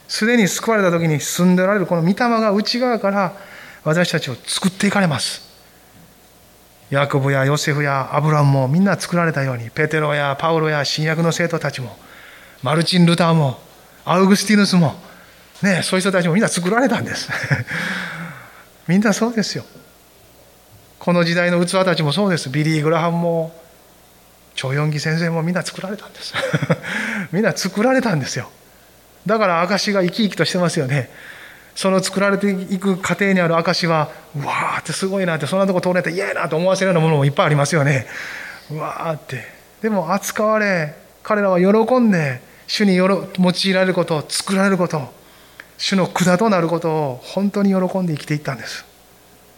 すでに救われた時に住んでおられるこの御霊が内側から私たちを作っていかれます。ヤコブやヨセフやアブラムもみんな作られたようにペテロやパウロや新約の生徒たちもマルチン・ルターもアウグスティヌスもねそういう人たちもみんな作られたんです。みんなそうですよ。この時代の器たちもそうです。ビリー・グラハンもチョヨンギ先生もみんな作られたんです。みんな作られたんですよ。だから証が生き生きとしてますよね。その作られていく過程にある証はうわーってすごいなってそんなとこ通れて嫌やなと思わせるようなものもいっぱいありますよね。うわーって。でも扱われ彼らは喜んで主によろ用いられること作られること主の管となることを本当に喜んで生きていったんです。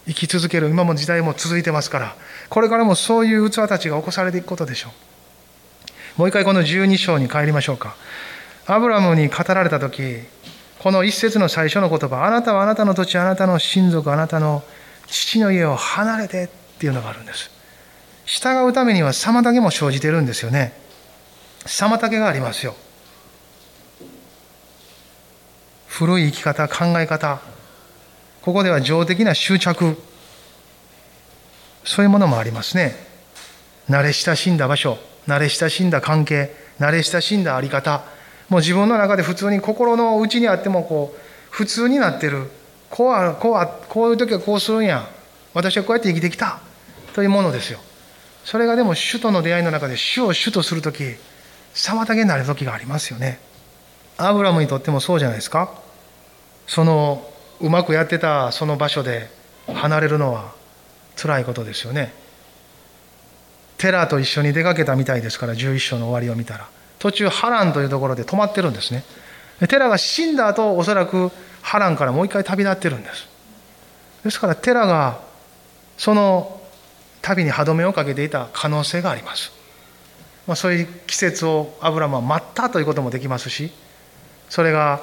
生き続ける今も時代も続いてますから。これからもそういう器たちが起こされていくことでしょう。もう一回この12章に帰りましょうか。アブラムに語られた時この一節の最初の言葉あなたはあなたの土地あなたの親族あなたの父の家を離れてっていうのがあるんです。従うためには妨げも生じてるんですよね。妨げがありますよ。古い生き方考え方ここでは情的な執着そういうものもありますね。慣れ親しんだ場所慣れ親しんだ関係慣れ親しんだ在り方もう自分の中で普通に心の内にあってもこう普通になってる。こうあこうあこういう時はこうするんや。私はこうやって生きてきた。というものですよ。それがでも主との出会いの中で主を主とする時妨げになる時がありますよね。アブラムにとってもそうじゃないですか。そのうまくやってたその場所で離れるのは辛いことですよね。テラと一緒に出かけたみたいですから11章の終わりを見たら。途中ハランというところで止まってるんですね。テラが死んだ後おそらくハランからもう一回旅立ってるんです。ですからテラがその旅に歯止めをかけていた可能性があります、まあ、そういう季節をアブラムは待ったということもできますしそれが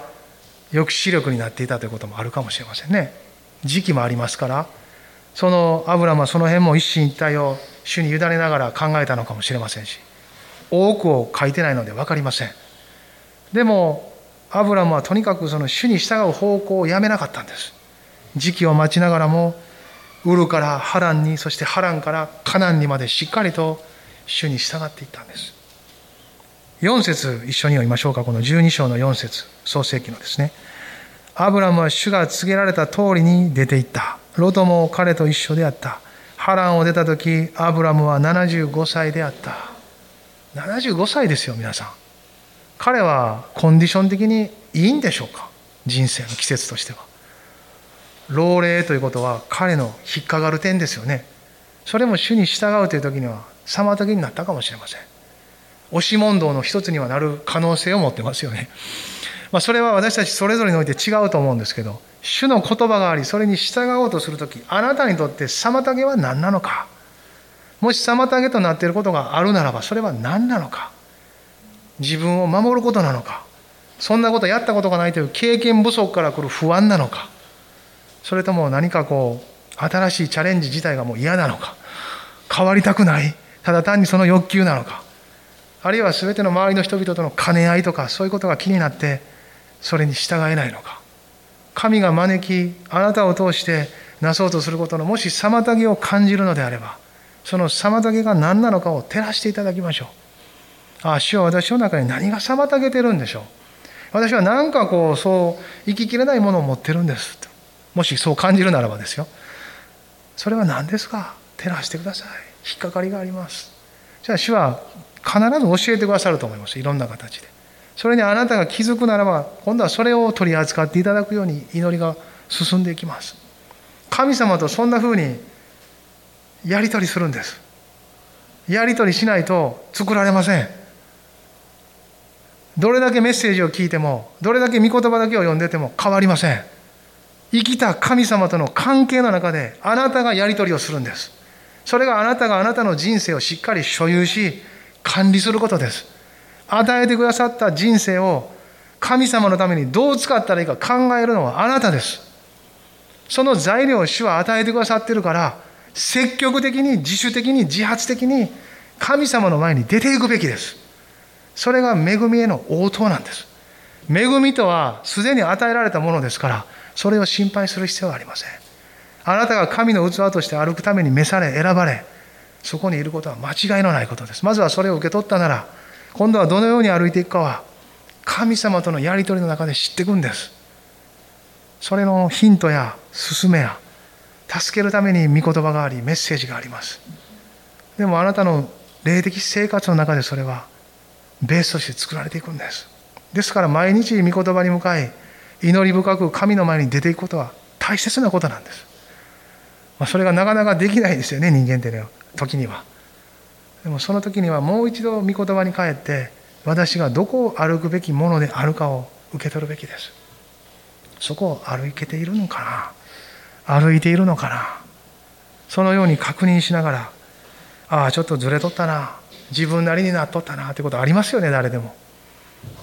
抑止力になっていたということもあるかもしれませんね。時期もありますからそのアブラムはその辺も一進一退を主に委ねながら考えたのかもしれませんし多くを書いてないので分かりません。でもアブラムはとにかくその主に従う方向をやめなかったんです。時期を待ちながらもウルからハランにそしてハランからカナンにまでしっかりと主に従っていったんです。4節一緒に読みましょうか。この12章の4節創世記のですね。アブラムは主が告げられた通りに出て行った。ロトも彼と一緒であった。ハランを出た時アブラムは75歳であった。75歳ですよ皆さん。彼はコンディション的にいいんでしょうか？人生の季節としては。老齢ということは彼の引っかかる点ですよね。それも主に従うという時には妨げになったかもしれません。押し問答の一つにはなる可能性を持ってますよね、まあ、それは私たちそれぞれにおいて違うと思うんですけど主の言葉がありそれに従おうとする時あなたにとって妨げは何なのか？もし妨げとなっていることがあるならばそれは何なのか？自分を守ることなのか？そんなことやったことがないという経験不足から来る不安なのか？それとも何かこう新しいチャレンジ自体がもう嫌なのか？変わりたくない？ただ単にその欲求なのか？あるいは全ての周りの人々との兼ね合いとかそういうことが気になってそれに従えないのか？神が招きあなたを通してなそうとすることのもし妨げを感じるのであればその妨げが何なのかを照らしていただきましょう。ああ、主は私の中に何が妨げてるんでしょう。私は何かこう、そう、生ききれないものを持ってるんです。もしそう感じるならばですよ。それは何ですか？照らしてください。引っかかりがあります。じゃあ主は必ず教えてくださると思います。いろんな形で。それにあなたが気づくならば今度はそれを取り扱っていただくように祈りが進んでいきます。神様とそんな風にやり取りするんです。やり取りしないと作られません。どれだけメッセージを聞いてもどれだけ御言葉だけを読んでても変わりません。生きた神様との関係の中であなたがやり取りをするんです。それがあなたがあなたの人生をしっかり所有し管理することです。与えてくださった人生を神様のためにどう使ったらいいか考えるのはあなたです。その材料を主は与えてくださってるから積極的に自主的に自発的に神様の前に出ていくべきです。それが恵みへの応答なんです。恵みとはすでに与えられたものですからそれを心配する必要はありません。あなたが神の器として歩くために召され選ばれそこにいることは間違いのないことです。まずはそれを受け取ったなら今度はどのように歩いていくかは神様とのやり取りの中で知っていくんです。それのヒントや勧めや助けるために御言葉がありメッセージがあります。でもあなたの霊的生活の中でそれはベースとして作られていくんです。ですから毎日御言葉に向かい祈り深く神の前に出ていくことは大切なことなんです、まあ、それがなかなかできないですよね人間ってね時には。でもその時にはもう一度御言葉に帰って私がどこを歩くべきものであるかを受け取るべきです。そこを歩けているのかな。歩いているのかな。そのように確認しながらああちょっとずれとったな。自分なりになっとったな。ってことありますよね誰でも。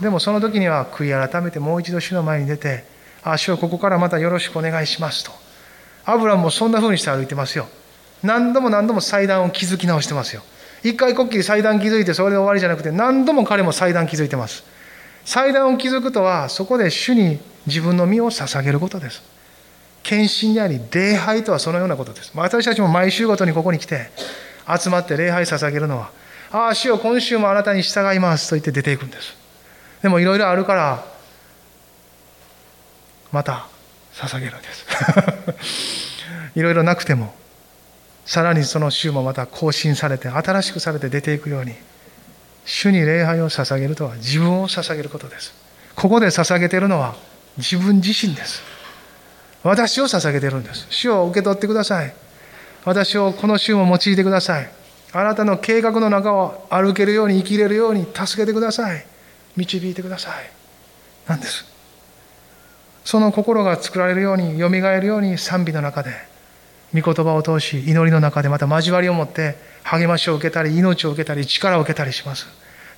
でもその時には悔い改めてもう一度主の前に出て「ああ主はここからまたよろしくお願いします」と。アブラムもそんな風にして歩いてますよ。何度も何度も祭壇を築き直してますよ。一回こっきり祭壇築いてそれで終わりじゃなくて何度も彼も祭壇築いてます。祭壇を築くとはそこで主に自分の身を捧げることです。献身であり礼拝とはそのようなことです。私たちも毎週ごとにここに来て集まって礼拝捧げるのはああ主よ今週もあなたに従いますと言って出ていくんです。でもいろいろあるからまた捧げるんです。いろいろなくてもさらにその週もまた更新されて新しくされて出ていくように主に礼拝を捧げるとは自分を捧げることです。ここで捧げているのは自分自身です。私を捧げているんです。主を受け取ってください。私をこの週も用いてください。あなたの計画の中を歩けるように生きれるように助けてください。導いてください。なんです。その心が作られるようによみがえるように賛美の中で御言葉を通し祈りの中でまた交わりを持って励ましを受けたり命を受けたり力を受けたりします。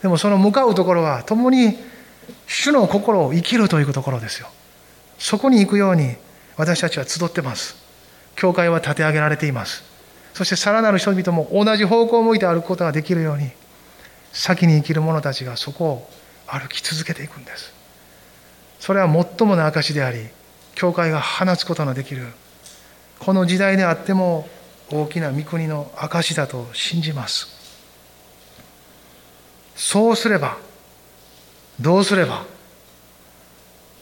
でもその向かうところは共に主の心を生きるというところですよ。そこに行くように私たちは集ってます。教会は立て上げられています。そしてさらなる人々も同じ方向を向いて歩くことができるように先に生きる者たちがそこを歩き続けていくんです。それは最もの証であり教会が放つことのできる。この時代であっても大きな御国の証だと信じます。そうすればどうすれば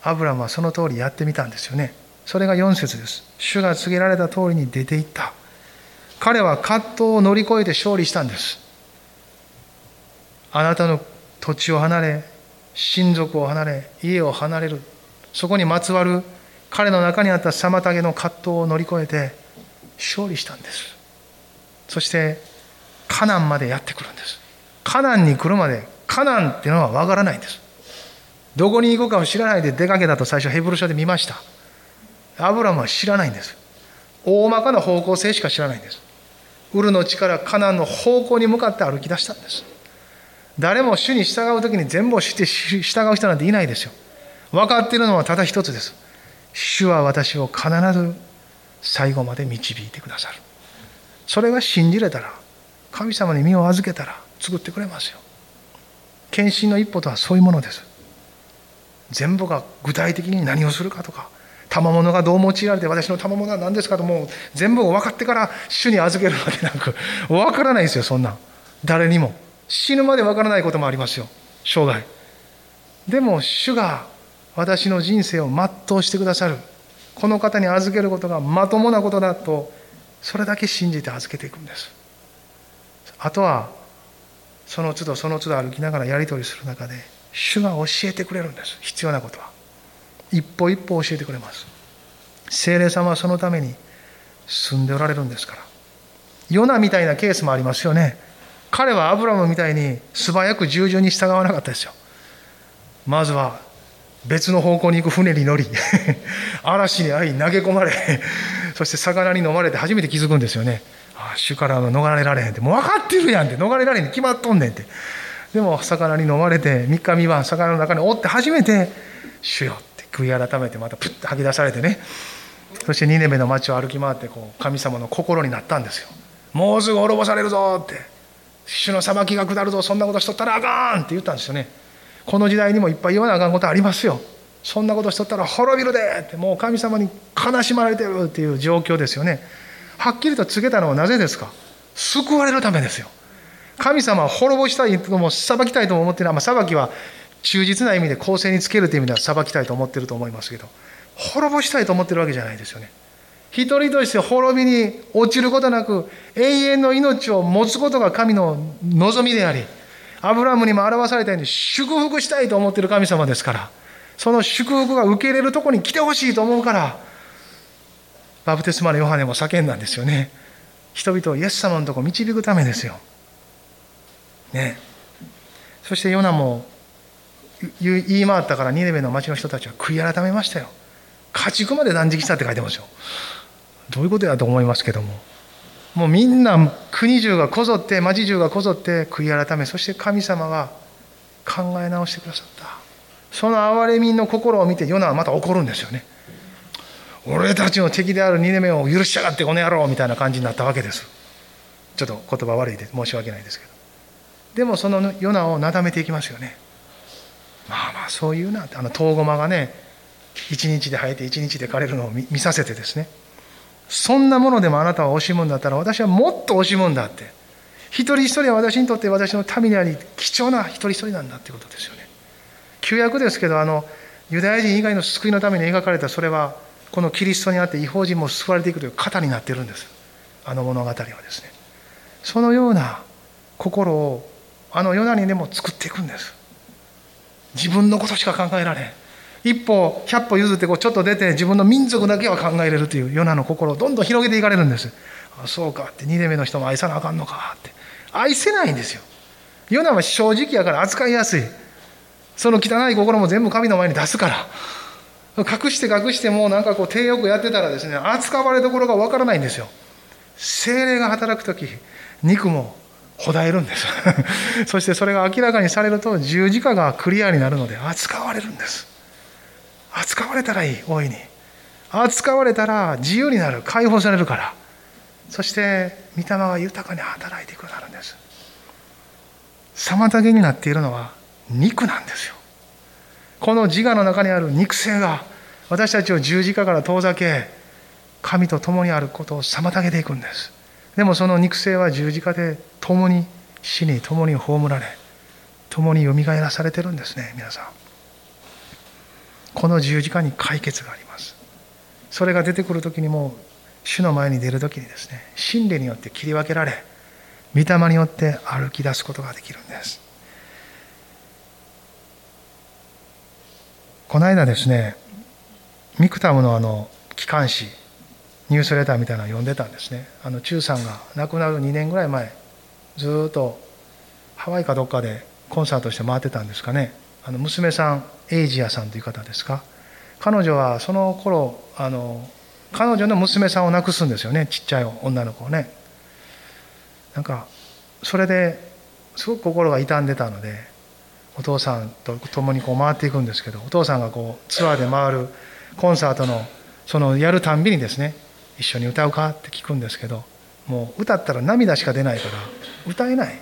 アブラムはその通りやってみたんですよね。それが4節です。主が告げられた通りに出ていった。彼は葛藤を乗り越えて勝利したんです。あなたの土地を離れ親族を離れ家を離れる。そこにまつわる彼の中にあった妨げの葛藤を乗り越えて勝利したんです。そしてカナンまでやってくるんです。カナンに来るまでカナンっていうのは分からないんです。どこに行くかを知らないで出かけたと最初ヘブル書で見ました。アブラムは知らないんです。大まかな方向性しか知らないんです。ウルの地からカナンの方向に向かって歩き出したんです。誰も主に従う時に全部を知って従う人なんていないですよ。分かっているのはただ一つです。主は私を必ず最後まで導いてくださる。それが信じれたら神様に身を預けたら作ってくれますよ。献身の一歩とはそういうものです。全部が具体的に何をするかとか賜物がどう用いられて私の賜物は何ですかともう全部分かってから主に預けるわけなく分からないですよそんな誰にも。死ぬまで分からないこともありますよ。生涯でも主が私の人生を全うしてくださる。この方に預けることがまともなことだとそれだけ信じて預けていくんです。あとはその都度その都度歩きながらやり取りする中で主が教えてくれるんです。必要なことは。一歩一歩教えてくれます。精霊様はそのために住んでおられるんですから。ヨナみたいなケースもありますよね。彼はアブラムみたいに素早く従順に従わなかったですよ。まずは別の方向に行く船に乗り 嵐に遭い投げ込まれ そして魚に飲まれて初めて気づくんですよね。ああ主から逃れられへんって。もう分かってるやんって。逃れられへんに決まっとんねんって。でも魚に飲まれて3日3晩魚の中におって初めて主よ。悔い改めてまたプッと吐き出されてね。そしてニネベの町を歩き回ってこう神様の心になったんですよ。もうすぐ滅ぼされるぞって。主の裁きが下るぞそんなことしとったらあかんって言ったんですよね。この時代にもいっぱい言わなあかんことありますよ。そんなことしとったら滅びるでって。もう神様に悲しまれてるっていう状況ですよね。はっきりと告げたのはなぜですか？救われるためですよ。神様は滅ぼしたいとも裁きたいとも思ってる、まあ、裁きは忠実な意味で公正につけるという意味では裁きたいと思ってると思いますけど滅ぼしたいと思ってるわけじゃないですよね。一人として滅びに落ちることなく永遠の命を持つことが神の望みでありアブラムにも表されたように祝福したいと思っている神様ですからその祝福が受け入れるとこに来てほしいと思うからバプテスマのヨハネも叫んだんですよね。人々をイエス様のとこ導くためですよ。ね。そしてヨナも言い回ったからニネベの町の人たちは悔い改めましたよ。家畜まで断食したって書いてますよ。どういうことやと思いますけども。もうみんな国中がこぞって町中がこぞって悔い改めそして神様が考え直してくださった。その憐れみの心を見てヨナはまた怒るんですよね。俺たちの敵である2年目を許しやがってこの野郎みたいな感じになったわけです。ちょっと言葉悪いで申し訳ないですけど。でもそのヨナをなだめていきますよね。まあまあそういうなあの遠駒がね一日で生えて一日で枯れるのを見させてですね。そんなものでもあなたは惜しむんだったら私はもっと惜しむんだって。一人一人は私にとって私の民であり貴重な一人一人なんだってことですよね。旧約ですけどあのユダヤ人以外の救いのために描かれたそれはこのキリストにあって違法人も救われていくという型になってるんです。あの物語はですね。そのような心をあのヨナにでも作っていくんです。自分のことしか考えられん。一歩百歩譲ってこうちょっと出て自分の民族だけは考えれるというヨナの心をどんどん広げていかれるんです。あそうかって。2年目の人も愛さなあかんのかって。愛せないんですよ。ヨナは正直やから扱いやすい。その汚い心も全部神の前に出すから。隠して隠してもうなんかこう低欲やってたらですね扱われどころがわからないんですよ。精霊が働く時肉もほだえるんです。そしてそれが明らかにされると十字架がクリアになるので扱われるんです。扱われたらいい大いに。扱われたら自由になる。解放されるから。そして御霊が豊かに働いていくようになるんです。妨げになっているのは肉なんですよ。この自我の中にある肉性が私たちを十字架から遠ざけ神と共にあることを妨げていくんです。でもその肉性は十字架で共に死に共に葬られ共によみがえらされてるんですね皆さん。この十字架に解決があります。それが出てくる時にも主の前に出る時にですね真理によって切り分けられ御霊によって歩き出すことができるんです。この間ですねミクタムのあの機関誌ニュースレターみたいなのを読んでたんですね。あの中さんが亡くなる2年ぐらい前ずっとハワイかどっかでコンサートして回ってたんですかね。あの娘さんエイジアさんという方ですか。彼女はその頃あの彼女の娘さんを亡くすんですよね。ちっちゃい女の子をね。なんかそれですごく心が傷んでたのでお父さんと共にこう回っていくんですけどお父さんがこうツアーで回るコンサートのそのやるたんびにですね一緒に歌うかって聞くんですけどもう歌ったら涙しか出ないから歌えない。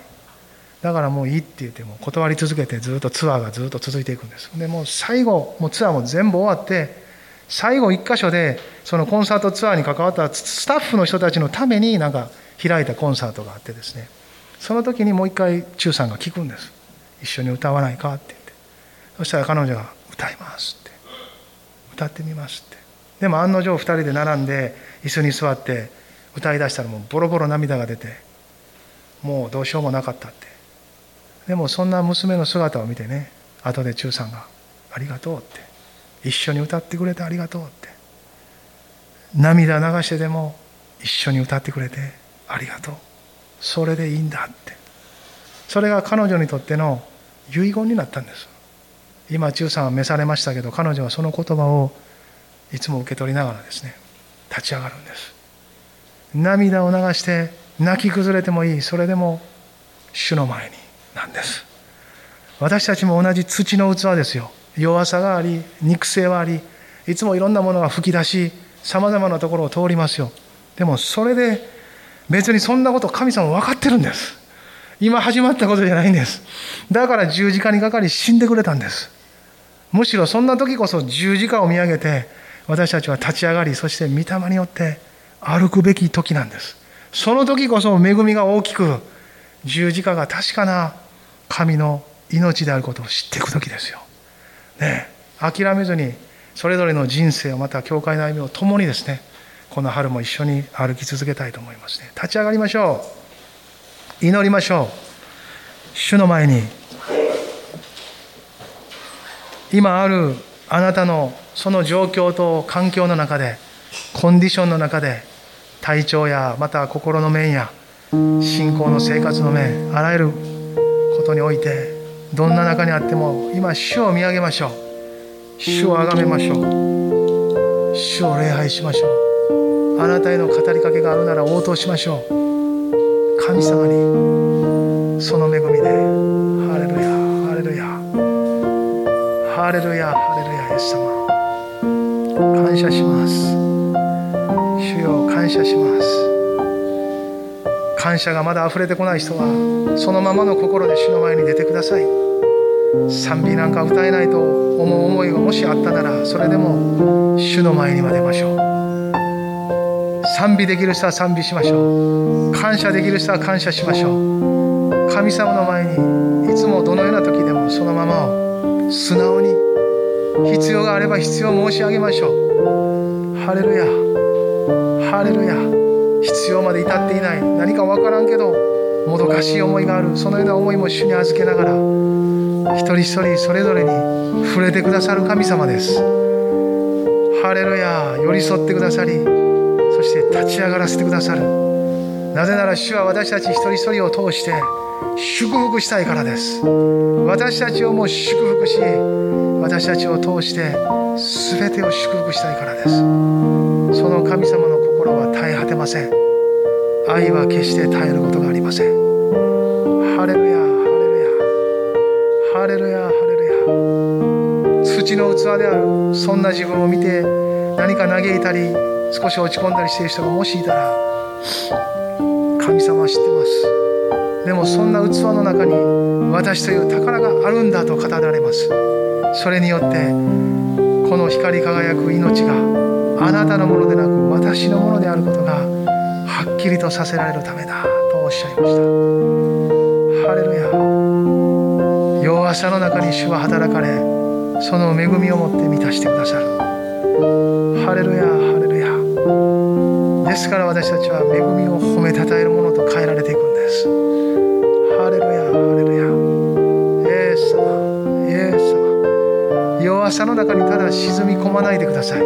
だからもういいって言っても断り続けてずっとツアーがずっと続いていくんです。でもう最後もうツアーも全部終わって最後1箇所でそのコンサートツアーに関わったスタッフの人たちのためになんか開いたコンサートがあってですね。その時にもう一回忠さんが聞くんです。一緒に歌わないかって言って。そしたら彼女が歌いますって。歌ってみますって。でも案の定2人で並んで椅子に座って歌いだしたらもうボロボロ涙が出てもうどうしようもなかったって。でもそんな娘の姿を見てね後で忠さんが「ありがとう」って。一緒に歌ってくれてありがとうって。涙流してでも一緒に歌ってくれてありがとう。それでいいんだって。それが彼女にとっての遺言になったんです。今忠さんは召されましたけど彼女はその言葉をいつも受け取りながらですね立ち上がるんです。涙を流して泣き崩れてもいい。それでも主の前になんです。私たちも同じ土の器ですよ。弱さがあり肉声はありいつもいろんなものが吹き出しさまざまなところを通りますよ。でもそれで別にそんなこと神様分かってるんです。今始まったことじゃないんです。だから十字架にかかり死んでくれたんです。むしろそんな時こそ十字架を見上げて私たちは立ち上がりそして御霊によって歩くべき時なんです。その時こそ恵みが大きく十字架が確かな神の命であることを知っていく時ですよ。ね諦めずにそれぞれの人生をまた教会の歩みを共にですねこの春も一緒に歩き続けたいと思いますね。立ち上がりましょう。祈りましょう。主の前に。今あるあなたのその状況と環境の中でコンディションの中で体調やまた心の面や信仰の生活の面あらゆることにおいてどんな中にあっても今主を見上げましょう。主を崇めましょう。主を礼拝しましょう。あなたへの語りかけがあるなら応答しましょう。神様にその恵みでハレルヤハレルヤ。ハレルヤハレルヤイエス様。感謝します。主よ感謝します。感謝がまだ溢れてこない人はそのままの心で主の前に出てください。賛美なんか歌えないと思う思いがもしあったならそれでも主の前には出ましょう。賛美できる人は賛美しましょう。感謝できる人は感謝しましょう。神様の前にいつもどのような時でもそのままを素直に必要があれば必要申し上げましょう。ハレルヤ。ハレルヤ。必要まで至っていない。何か分からんけどもどかしい思いがある。そのような思いも主に預けながら一人一人それぞれに触れてくださる神様です。ハレルヤ。寄り添ってくださりそして立ち上がらせてくださる。なぜなら主は私たち一人一人を通して祝福したいからです。私たちをも祝福し私たちを通して全てを祝福したいからです。その神様の心は絶え果てません。愛は決して絶えることがありません。ハレルヤハレルヤ。ハレルヤハレルヤ。土の器であるそんな自分を見て何か嘆いたり少し落ち込んだりしている人がもしいたら神様は知ってます。でもそんな器の中に私という宝があるんだと語られます。それによってこの光り輝く命があなたのものでなく私のものであることがはっきりとさせられるためだとおっしゃいました。ハレルヤ。弱さの中に主は働かれその恵みを持って満たしてくださる。ハレルヤハレルヤ。ですから私たちは恵みを褒めたたえるものと変えられていくんです。様弱さの中にただ沈み込まないでください。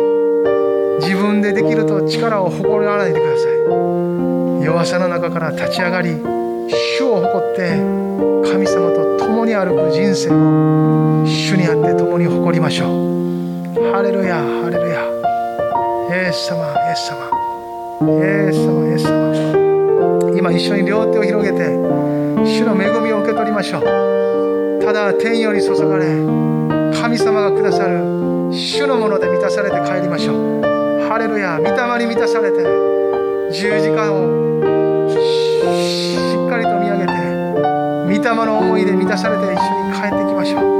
自分でできると力を誇らないでください。弱さの中から立ち上がり主を誇って神様と共に歩く人生を主にあって共に誇りましょう。ハレルヤハレルヤ。イエス様イエス様。イエス様イエス様。今一緒に両手を広げて主の恵みを受け取りましょう。ただ天より注がれ神様がくださる主のもので満たされて帰りましょう。ハレルヤ御霊に満たされて十字架をしっかりと見上げて御霊の思いで満たされて一緒に帰ってきましょう。